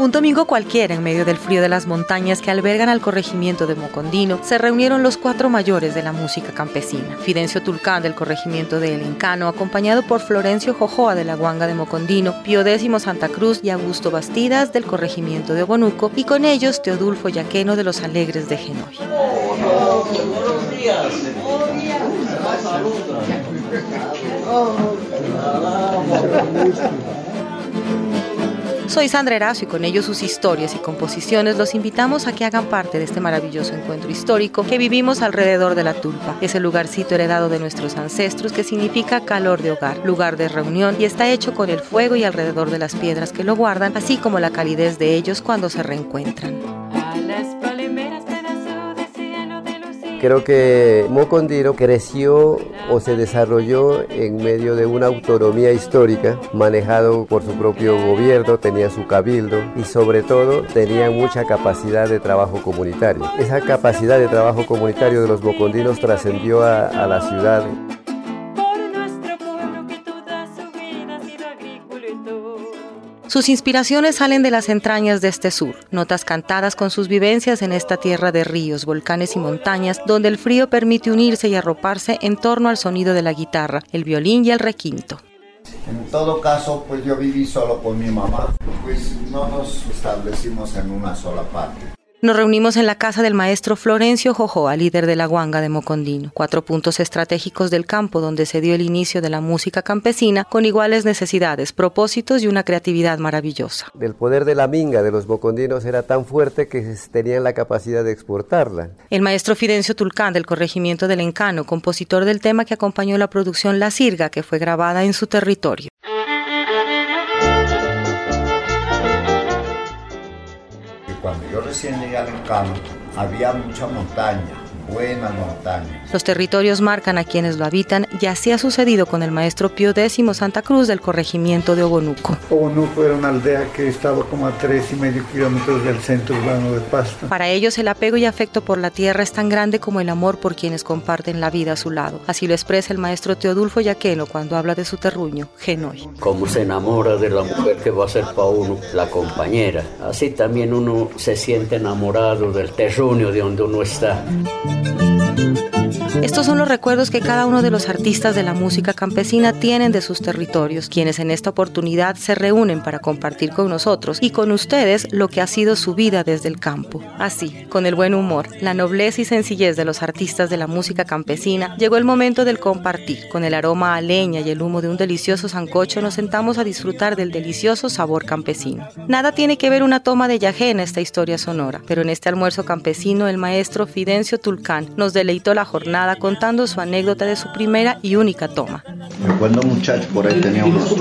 Un domingo cualquiera, en medio del frío de las montañas que albergan al corregimiento de Mocondino, se reunieron los cuatro mayores de la música campesina. Fidencio Tulcán del corregimiento de El Encano, acompañado por Florencio Jojoa de la Guanga de Mocondino, Pío X Santa Cruz y Augusto Bastidas del corregimiento de Obonuco, y con ellos Teodulfo Yaqueno de los Alegres de Genoy. Buenos días. Soy Sandra Erazo y con ellos sus historias y composiciones los invitamos a que hagan parte de este maravilloso encuentro histórico que vivimos alrededor de la tulpa, ese lugarcito heredado de nuestros ancestros que significa calor de hogar, lugar de reunión y está hecho con el fuego y alrededor de las piedras que lo guardan, así como la calidez de ellos cuando se reencuentran. Creo que Mocondino creció o se desarrolló en medio de una autonomía histórica, manejado por su propio gobierno, tenía su cabildo y sobre todo tenía mucha capacidad de trabajo comunitario. Esa capacidad de trabajo comunitario de los mocondinos trascendió a, a la ciudad. Sus inspiraciones salen de las entrañas de este sur, notas cantadas con sus vivencias en esta tierra de ríos, volcanes y montañas, donde el frío permite unirse y arroparse en torno al sonido de la guitarra, el violín y el requinto. En todo caso, pues yo viví solo con mi mamá, pues no nos establecimos en una sola parte. Nos reunimos en la casa del maestro Florencio Jojoa, líder de la Guanga de Mocondino, cuatro puntos estratégicos del campo donde se dio el inicio de la música campesina con iguales necesidades, propósitos y una creatividad maravillosa. El poder de la minga de los mocondinos era tan fuerte que tenían la capacidad de exportarla. El maestro Fidencio Tulcán del corregimiento del Encano, compositor del tema que acompañó la producción La Sirga, que fue grabada en su territorio. Recién llegué al Encano, había mucha montaña, buena montaña. Los territorios marcan a quienes lo habitan y así ha sucedido con el maestro Pío X Santa Cruz del corregimiento de Obonuco. Obonuco era una aldea que estaba como a tres y medio kilómetros del centro urbano de Pasto. Para ellos el apego y afecto por la tierra es tan grande como el amor por quienes comparten la vida a su lado. Así lo expresa el maestro Teodulfo Yaqueno cuando habla de su terruño, Genoy. Como se enamora de la mujer que va a ser para uno la compañera. Así también uno se siente enamorado del terruño de donde uno está. Thank you. Estos son los recuerdos que cada uno de los artistas de la música campesina tienen de sus territorios, quienes en esta oportunidad se reúnen para compartir con nosotros y con ustedes lo que ha sido su vida desde el campo. Así, con el buen humor, la nobleza y sencillez de los artistas de la música campesina, llegó el momento del compartir. Con el aroma a leña y el humo de un delicioso sancocho nos sentamos a disfrutar del delicioso sabor campesino. Nada tiene que ver una toma de yagé en esta historia sonora, pero en este almuerzo campesino el maestro Fidencio Tulcán nos deleitó la jornada contando su anécdota de su primera y única toma. Yo cuando muchacho por ahí tenía unos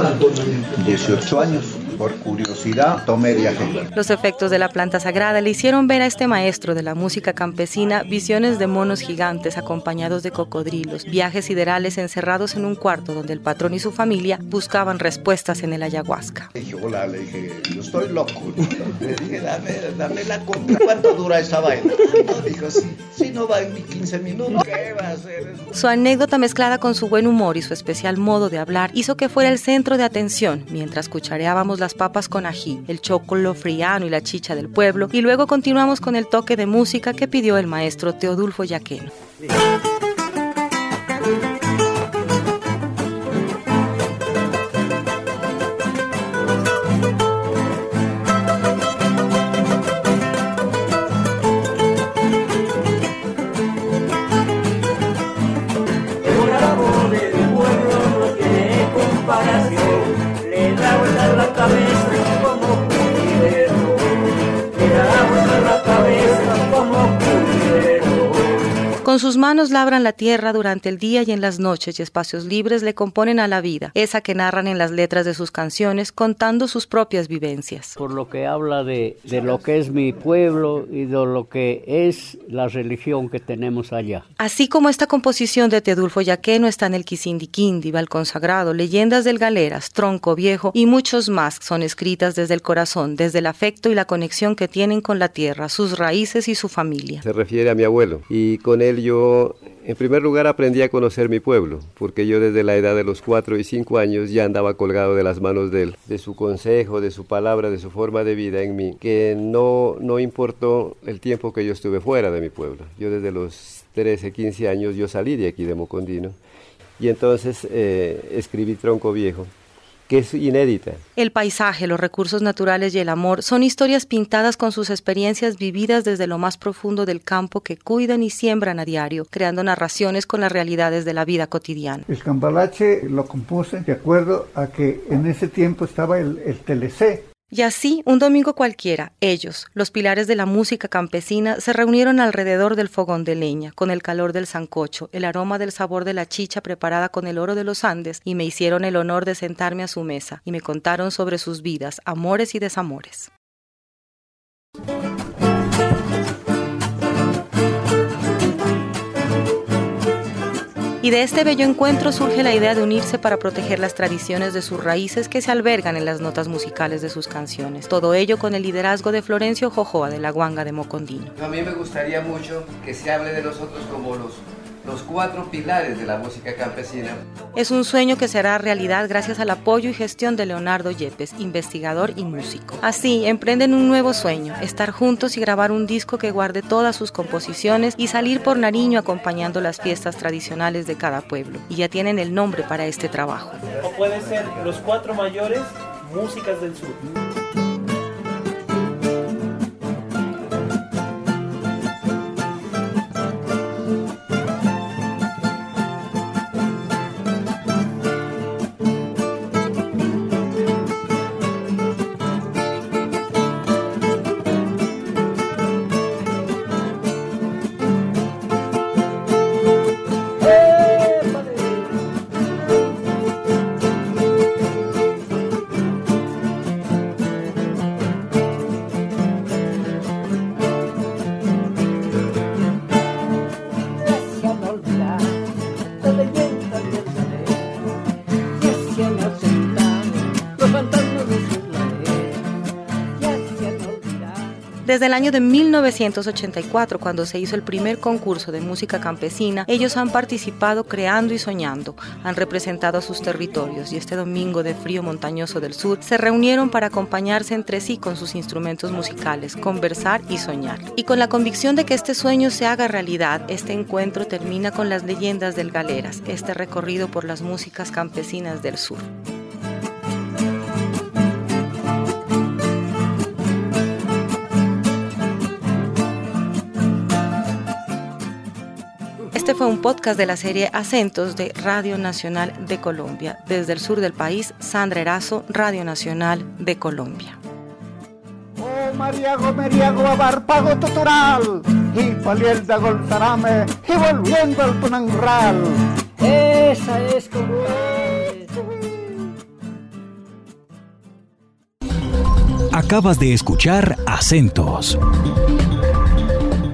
18 años, por curiosidad tomé viaje. Los efectos de la planta sagrada le hicieron ver a este maestro de la música campesina visiones de monos gigantes acompañados de cocodrilos, viajes siderales encerrados en un cuarto donde el patrón y su familia buscaban respuestas en el ayahuasca. Le dije, hola, le dije, yo estoy loco. Le dije, dame, dame la contra. ¿Cuánto dura esa vaina? No, dijo, sí, sí, no va en ni 15 minutos. ¿Qué va a hacer? Su anécdota mezclada con su buen humor y su especial modo de hablar hizo que fuera el centro de atención mientras cuchareábamos las papas con ají, el chocolo friano y la chicha del pueblo y luego continuamos con el toque de música que pidió el maestro Teodulfo Yaqueno. Con sus manos labran la tierra durante el día y en las noches y espacios libres le componen a la vida, esa que narran en las letras de sus canciones contando sus propias vivencias. Por lo que habla de, de lo que es mi pueblo y de lo que es la religión que tenemos allá. Así como esta composición de Teodulfo Yaqueno está en el Quisindi el Consagrado, Leyendas del Galeras, Tronco Viejo y muchos más son escritas desde el corazón, desde el afecto y la conexión que tienen con la tierra, sus raíces y su familia. Se refiere a mi abuelo y con él yo en primer lugar aprendí a conocer mi pueblo, porque yo desde la edad de los cuatro y cinco años ya andaba colgado de las manos de él, de su consejo, de su palabra, de su forma de vida en mí, que no, no importó el tiempo que yo estuve fuera de mi pueblo. Yo desde los 13, 15 años yo salí de aquí de Mocondino y entonces eh, escribí Tronco Viejo que es inédita. El paisaje, los recursos naturales y el amor son historias pintadas con sus experiencias vividas desde lo más profundo del campo que cuidan y siembran a diario, creando narraciones con las realidades de la vida cotidiana. El cambalache lo compuse de acuerdo a que en ese tiempo estaba el, el TLC, y así, un domingo cualquiera, ellos, los pilares de la música campesina, se reunieron alrededor del fogón de leña, con el calor del sancocho, el aroma del sabor de la chicha preparada con el oro de los Andes, y me hicieron el honor de sentarme a su mesa, y me contaron sobre sus vidas, amores y desamores. Y de este bello encuentro surge la idea de unirse para proteger las tradiciones de sus raíces que se albergan en las notas musicales de sus canciones. Todo ello con el liderazgo de Florencio Jojoa de la Guanga de Mocondino. A mí me gustaría mucho que se hable de nosotros como los los cuatro pilares de la música campesina. Es un sueño que será realidad gracias al apoyo y gestión de Leonardo Yepes, investigador y músico. Así, emprenden un nuevo sueño, estar juntos y grabar un disco que guarde todas sus composiciones y salir por Nariño acompañando las fiestas tradicionales de cada pueblo. Y ya tienen el nombre para este trabajo. O puede ser Los Cuatro Mayores, Músicas del Sur. Desde el año de 1984, cuando se hizo el primer concurso de música campesina, ellos han participado creando y soñando, han representado a sus territorios y este domingo de frío montañoso del sur se reunieron para acompañarse entre sí con sus instrumentos musicales, conversar y soñar. Y con la convicción de que este sueño se haga realidad, este encuentro termina con las leyendas del Galeras, este recorrido por las músicas campesinas del sur. Este fue un podcast de la serie Acentos de Radio Nacional de Colombia. Desde el sur del país, Sandra Erazo, Radio Nacional de Colombia. Oh, Mariago, Mariago, Abarpago, Totoral, y Paliel de Golzarame, y volviendo al Tunangral. Esa es como Acabas de escuchar Acentos,